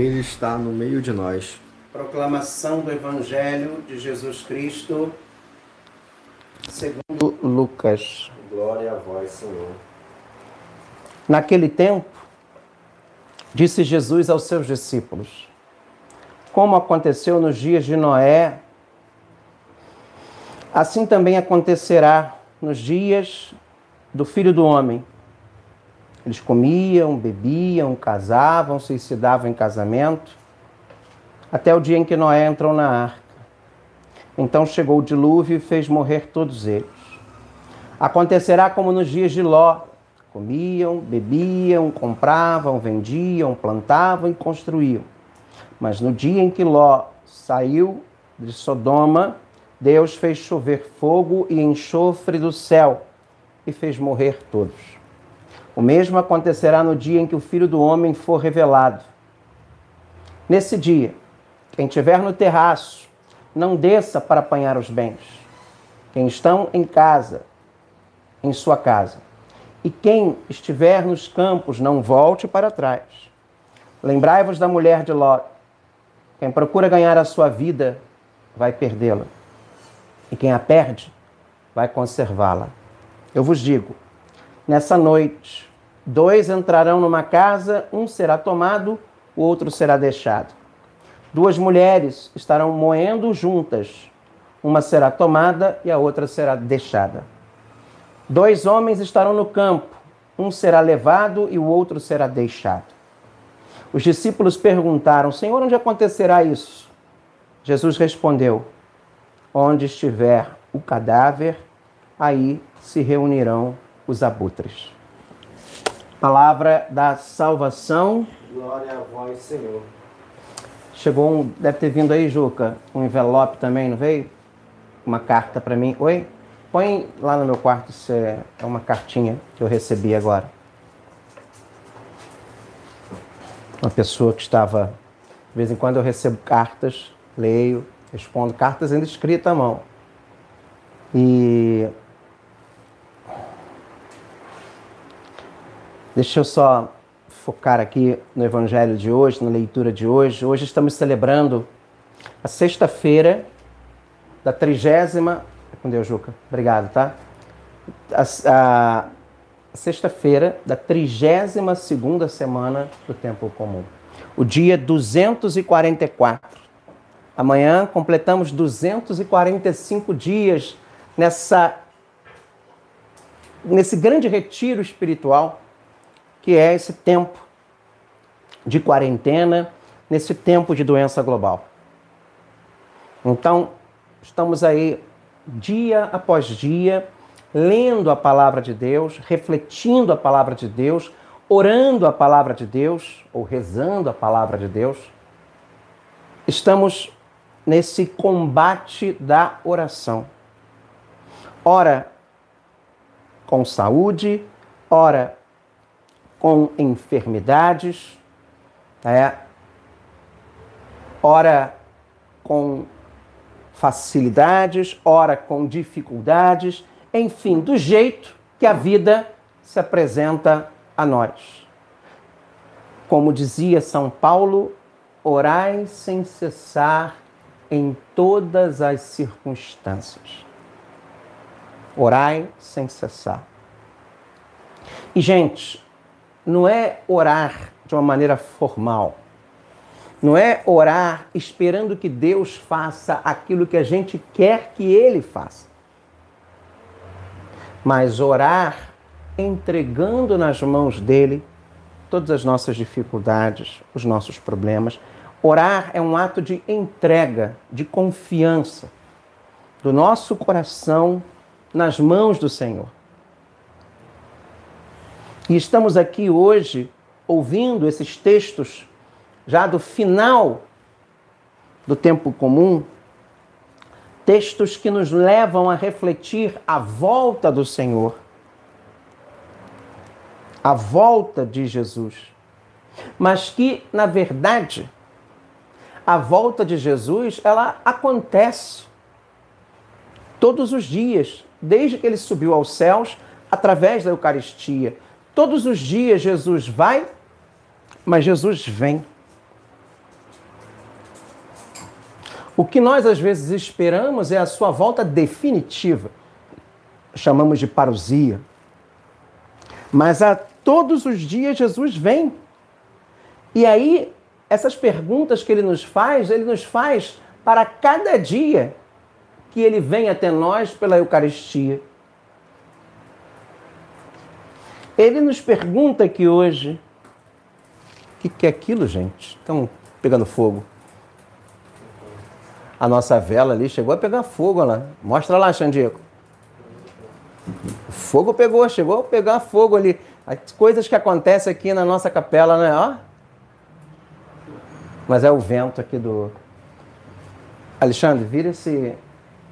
Ele está no meio de nós. Proclamação do Evangelho de Jesus Cristo, segundo Lucas. Glória a vós, Senhor. Naquele tempo, disse Jesus aos seus discípulos: Como aconteceu nos dias de Noé, assim também acontecerá nos dias do Filho do Homem. Eles comiam, bebiam, casavam, suicidavam em casamento, até o dia em que Noé entrou na arca. Então chegou o dilúvio e fez morrer todos eles. Acontecerá como nos dias de Ló: comiam, bebiam, compravam, vendiam, plantavam e construíam. Mas no dia em que Ló saiu de Sodoma, Deus fez chover fogo e enxofre do céu e fez morrer todos. O mesmo acontecerá no dia em que o Filho do Homem for revelado. Nesse dia, quem estiver no terraço, não desça para apanhar os bens. Quem estão em casa, em sua casa. E quem estiver nos campos, não volte para trás. Lembrai-vos da mulher de Ló. Quem procura ganhar a sua vida, vai perdê-la. E quem a perde, vai conservá-la. Eu vos digo, Nessa noite, dois entrarão numa casa, um será tomado, o outro será deixado. Duas mulheres estarão moendo juntas, uma será tomada e a outra será deixada. Dois homens estarão no campo, um será levado e o outro será deixado. Os discípulos perguntaram: Senhor, onde acontecerá isso? Jesus respondeu: Onde estiver o cadáver, aí se reunirão os abutres. Palavra da salvação. Glória a vós, Senhor. Chegou um, deve ter vindo aí, Juca, um envelope também, não veio? Uma carta para mim. Oi? Põe lá no meu quarto, isso é, é uma cartinha que eu recebi agora. Uma pessoa que estava. De vez em quando eu recebo cartas, leio, respondo cartas ainda escritas à mão. E Deixa eu só focar aqui no Evangelho de hoje, na leitura de hoje. Hoje estamos celebrando a sexta-feira da trigésima. Com Deus, Juca. Obrigado, tá? A, a, a sexta-feira da trigésima segunda semana do Tempo Comum. O dia 244. Amanhã completamos 245 dias nessa nesse grande retiro espiritual que é esse tempo de quarentena, nesse tempo de doença global. Então, estamos aí dia após dia lendo a palavra de Deus, refletindo a palavra de Deus, orando a palavra de Deus ou rezando a palavra de Deus. Estamos nesse combate da oração. Ora com saúde, ora com enfermidades, é, ora com facilidades, ora com dificuldades, enfim, do jeito que a vida se apresenta a nós. Como dizia São Paulo, orai sem cessar em todas as circunstâncias. Orai sem cessar. E, gente, não é orar de uma maneira formal. Não é orar esperando que Deus faça aquilo que a gente quer que Ele faça. Mas orar entregando nas mãos dele todas as nossas dificuldades, os nossos problemas. Orar é um ato de entrega, de confiança do nosso coração nas mãos do Senhor. E estamos aqui hoje ouvindo esses textos já do final do tempo comum, textos que nos levam a refletir a volta do Senhor, a volta de Jesus. Mas que, na verdade, a volta de Jesus, ela acontece todos os dias, desde que ele subiu aos céus, através da Eucaristia Todos os dias Jesus vai, mas Jesus vem. O que nós às vezes esperamos é a sua volta definitiva. Chamamos de parousia. Mas a todos os dias Jesus vem. E aí, essas perguntas que ele nos faz, ele nos faz para cada dia que ele vem até nós pela Eucaristia. Ele nos pergunta aqui hoje: o que, que é aquilo, gente? Estão pegando fogo. A nossa vela ali chegou a pegar fogo lá. Mostra lá, Xandico. O fogo pegou, chegou a pegar fogo ali. As coisas que acontecem aqui na nossa capela, né? Ó. Mas é o vento aqui do. Alexandre, vira esse.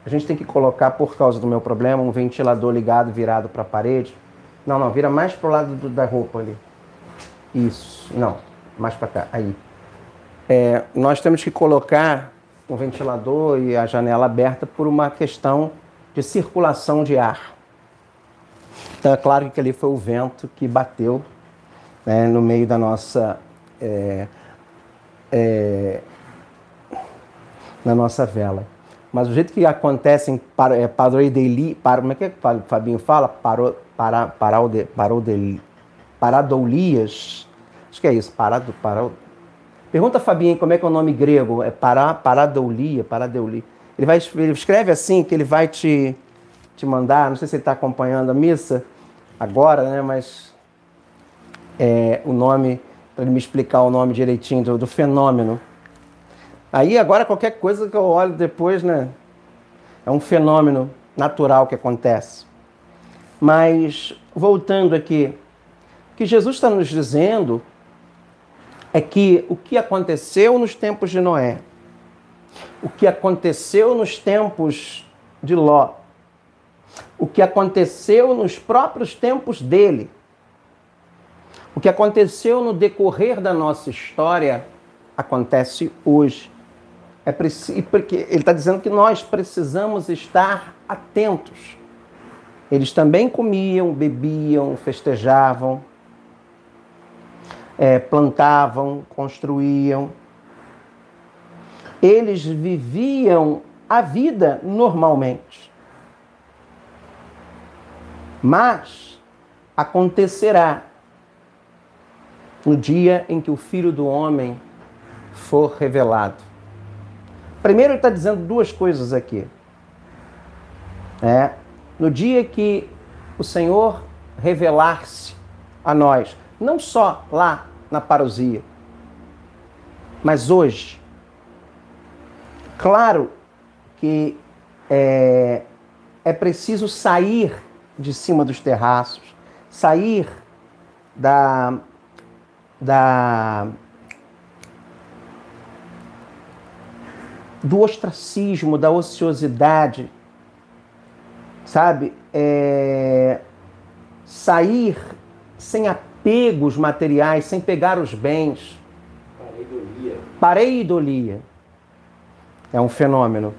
A gente tem que colocar, por causa do meu problema, um ventilador ligado, virado para a parede. Não, não, vira mais pro lado do, da roupa ali. Isso, não, mais para cá, aí. É, nós temos que colocar um ventilador e a janela aberta por uma questão de circulação de ar. Então é claro que ali foi o vento que bateu né, no meio da nossa é, é, na nossa vela. Mas o jeito que acontecem para, é, paroideli, para, como é que, é que o Fabinho fala? Paro, para, paraude, paraude, paradoulias. Acho que é isso. Parado, parado. Pergunta a Fabinho como é que é o nome grego. É para, paradoulia, paradoulia. Ele, vai, ele escreve assim que ele vai te, te mandar. Não sei se ele está acompanhando a missa agora, né? Mas é, o nome, para ele me explicar o nome direitinho do, do fenômeno. Aí agora qualquer coisa que eu olho depois, né? É um fenômeno natural que acontece. Mas voltando aqui, o que Jesus está nos dizendo é que o que aconteceu nos tempos de Noé, o que aconteceu nos tempos de Ló, o que aconteceu nos próprios tempos dele, o que aconteceu no decorrer da nossa história, acontece hoje. É preciso, porque ele está dizendo que nós precisamos estar atentos. Eles também comiam, bebiam, festejavam, é, plantavam, construíam. Eles viviam a vida normalmente. Mas acontecerá no dia em que o Filho do Homem for revelado. Primeiro, ele está dizendo duas coisas aqui. É, no dia que o Senhor revelar-se a nós, não só lá na parousia, mas hoje. Claro que é, é preciso sair de cima dos terraços, sair da, da do ostracismo, da ociosidade, sabe? É... Sair sem apegos materiais, sem pegar os bens. Pareidolia. Pareidolia. É um fenômeno.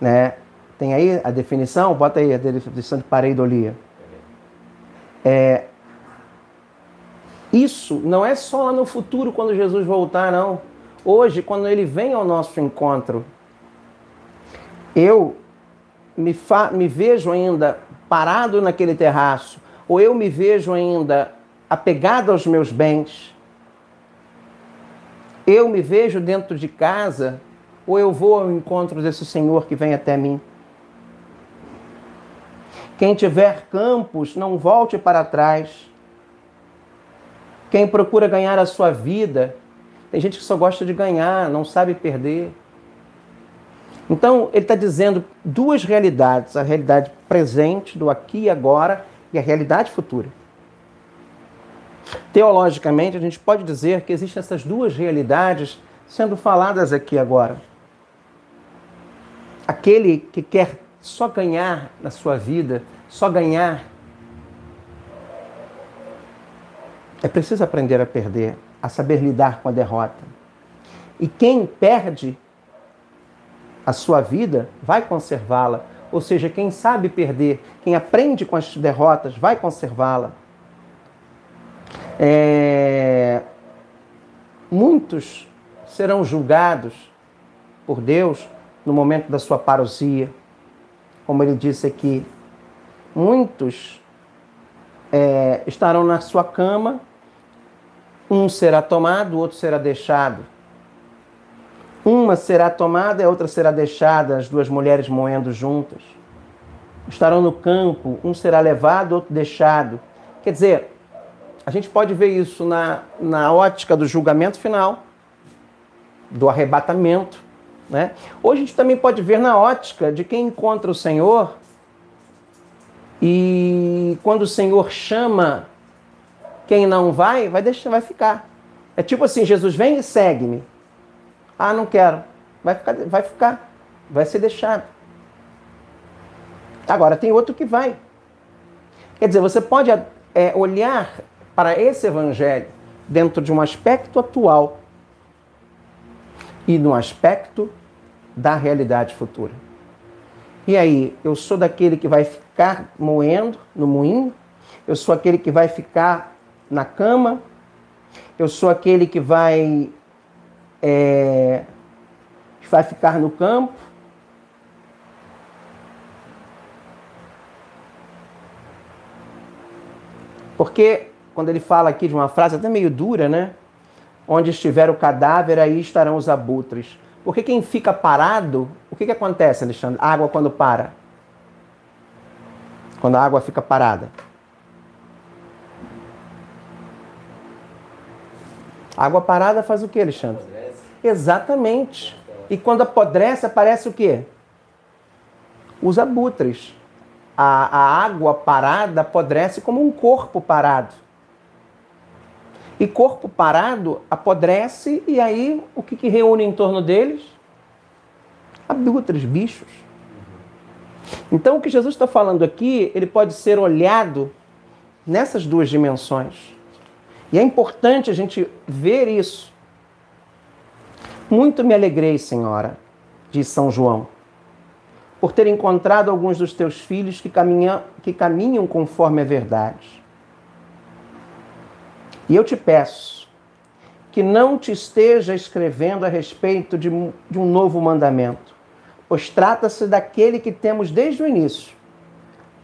Né? Tem aí a definição? Bota aí a definição de pareidolia. É, isso não é só lá no futuro, quando Jesus voltar, não. Hoje, quando ele vem ao nosso encontro, eu me, fa me vejo ainda parado naquele terraço, ou eu me vejo ainda apegado aos meus bens, eu me vejo dentro de casa, ou eu vou ao encontro desse Senhor que vem até mim. Quem tiver campos, não volte para trás. Quem procura ganhar a sua vida, tem gente que só gosta de ganhar, não sabe perder. Então, ele está dizendo duas realidades: a realidade presente, do aqui e agora, e a realidade futura. Teologicamente, a gente pode dizer que existem essas duas realidades sendo faladas aqui agora. Aquele que quer só ganhar na sua vida, só ganhar, é preciso aprender a perder, a saber lidar com a derrota. E quem perde a sua vida vai conservá-la. Ou seja, quem sabe perder, quem aprende com as derrotas, vai conservá-la. É... Muitos serão julgados por Deus no momento da sua parousia. Como ele disse aqui, muitos é, estarão na sua cama, um será tomado, o outro será deixado. Uma será tomada e a outra será deixada, as duas mulheres moendo juntas. Estarão no campo, um será levado, outro deixado. Quer dizer, a gente pode ver isso na, na ótica do julgamento final, do arrebatamento. Né? Hoje a gente também pode ver na ótica de quem encontra o Senhor e quando o Senhor chama quem não vai, vai deixar, vai ficar. É tipo assim, Jesus vem e segue-me. Ah, não quero. Vai ficar, vai ficar, vai ser deixado. Agora tem outro que vai. Quer dizer, você pode é, olhar para esse evangelho dentro de um aspecto atual e no aspecto da realidade futura. E aí, eu sou daquele que vai ficar moendo no moinho? Eu sou aquele que vai ficar na cama? Eu sou aquele que vai é, vai ficar no campo? Porque quando ele fala aqui de uma frase até meio dura, né? Onde estiver o cadáver, aí estarão os abutres. Porque quem fica parado, o que, que acontece, Alexandre? A água quando para? Quando a água fica parada. água parada faz o que, Alexandre? Exatamente. E quando apodrece, aparece o quê? Os abutres. A, a água parada apodrece como um corpo parado. E corpo parado apodrece, e aí o que, que reúne em torno deles? Abutres, bichos. Então o que Jesus está falando aqui, ele pode ser olhado nessas duas dimensões. E é importante a gente ver isso. Muito me alegrei, Senhora, diz São João, por ter encontrado alguns dos teus filhos que caminham, que caminham conforme a verdade. E eu te peço que não te esteja escrevendo a respeito de, de um novo mandamento, pois trata-se daquele que temos desde o início.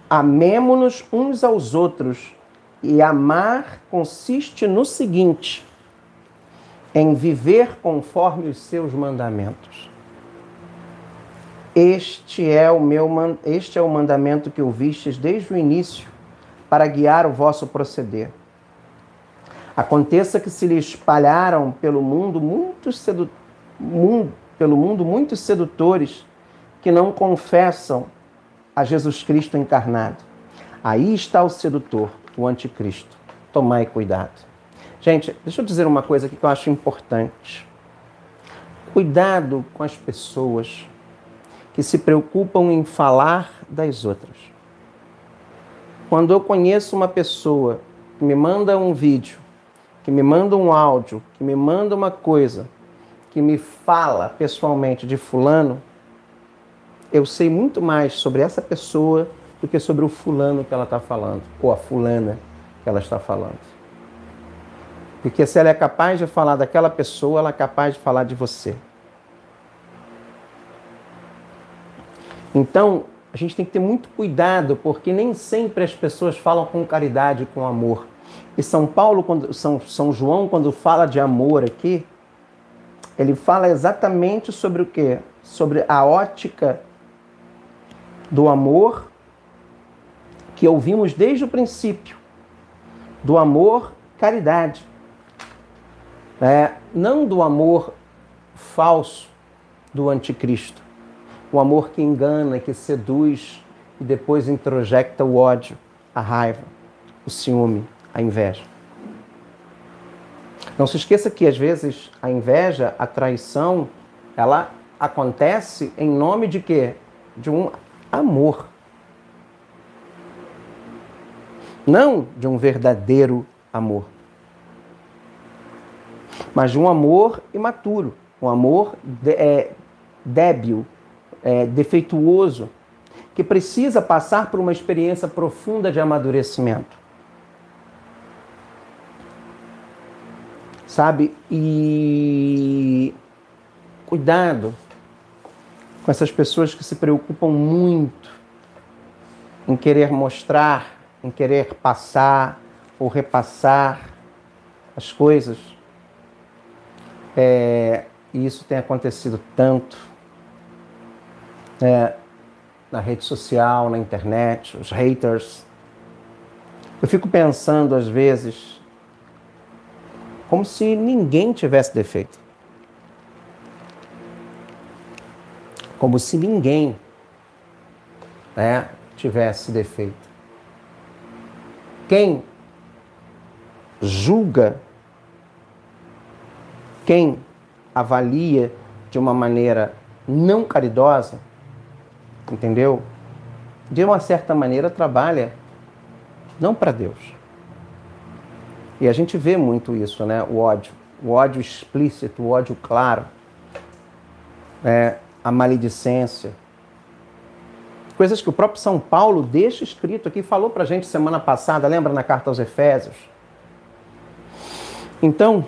Amemo-nos uns aos outros, e amar consiste no seguinte: em viver conforme os seus mandamentos. Este é o meu este é o mandamento que ouvistes desde o início para guiar o vosso proceder. Aconteça que se lhe espalharam pelo mundo muitos sedu... mundo, pelo mundo muitos sedutores que não confessam a Jesus Cristo encarnado. Aí está o sedutor, o anticristo. Tomai cuidado. Gente, deixa eu dizer uma coisa aqui que eu acho importante. Cuidado com as pessoas que se preocupam em falar das outras. Quando eu conheço uma pessoa que me manda um vídeo que me manda um áudio, que me manda uma coisa, que me fala pessoalmente de fulano, eu sei muito mais sobre essa pessoa do que sobre o fulano que ela está falando, ou a fulana que ela está falando. Porque se ela é capaz de falar daquela pessoa, ela é capaz de falar de você. Então, a gente tem que ter muito cuidado, porque nem sempre as pessoas falam com caridade, com amor. E São Paulo, quando, São, São João, quando fala de amor aqui, ele fala exatamente sobre o quê? Sobre a ótica do amor que ouvimos desde o princípio. Do amor, caridade. É, não do amor falso do anticristo. O amor que engana, que seduz e depois introjecta o ódio, a raiva, o ciúme a inveja. Não se esqueça que às vezes a inveja, a traição, ela acontece em nome de quê? De um amor. Não de um verdadeiro amor. Mas de um amor imaturo, um amor de, é, débil, é, defeituoso, que precisa passar por uma experiência profunda de amadurecimento. sabe? E cuidado com essas pessoas que se preocupam muito em querer mostrar, em querer passar ou repassar as coisas. É, e isso tem acontecido tanto é, na rede social, na internet, os haters. Eu fico pensando às vezes como se ninguém tivesse defeito. Como se ninguém né, tivesse defeito. Quem julga, quem avalia de uma maneira não caridosa, entendeu? De uma certa maneira trabalha não para Deus. E a gente vê muito isso, né? O ódio, o ódio explícito, o ódio claro, né? a maledicência. Coisas que o próprio São Paulo deixa escrito aqui, falou para a gente semana passada, lembra na carta aos Efésios? Então,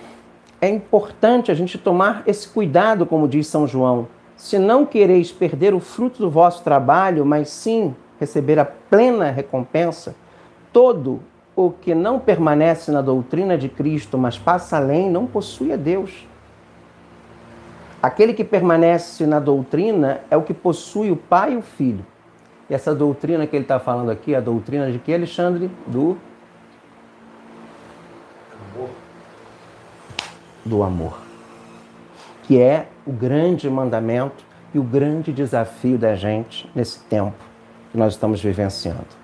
é importante a gente tomar esse cuidado, como diz São João. Se não quereis perder o fruto do vosso trabalho, mas sim receber a plena recompensa, todo o que não permanece na doutrina de Cristo, mas passa além, não possui a Deus. Aquele que permanece na doutrina é o que possui o Pai e o Filho. E essa doutrina que ele está falando aqui, a doutrina de que, Alexandre? Do Do amor. Que é o grande mandamento e o grande desafio da gente nesse tempo que nós estamos vivenciando.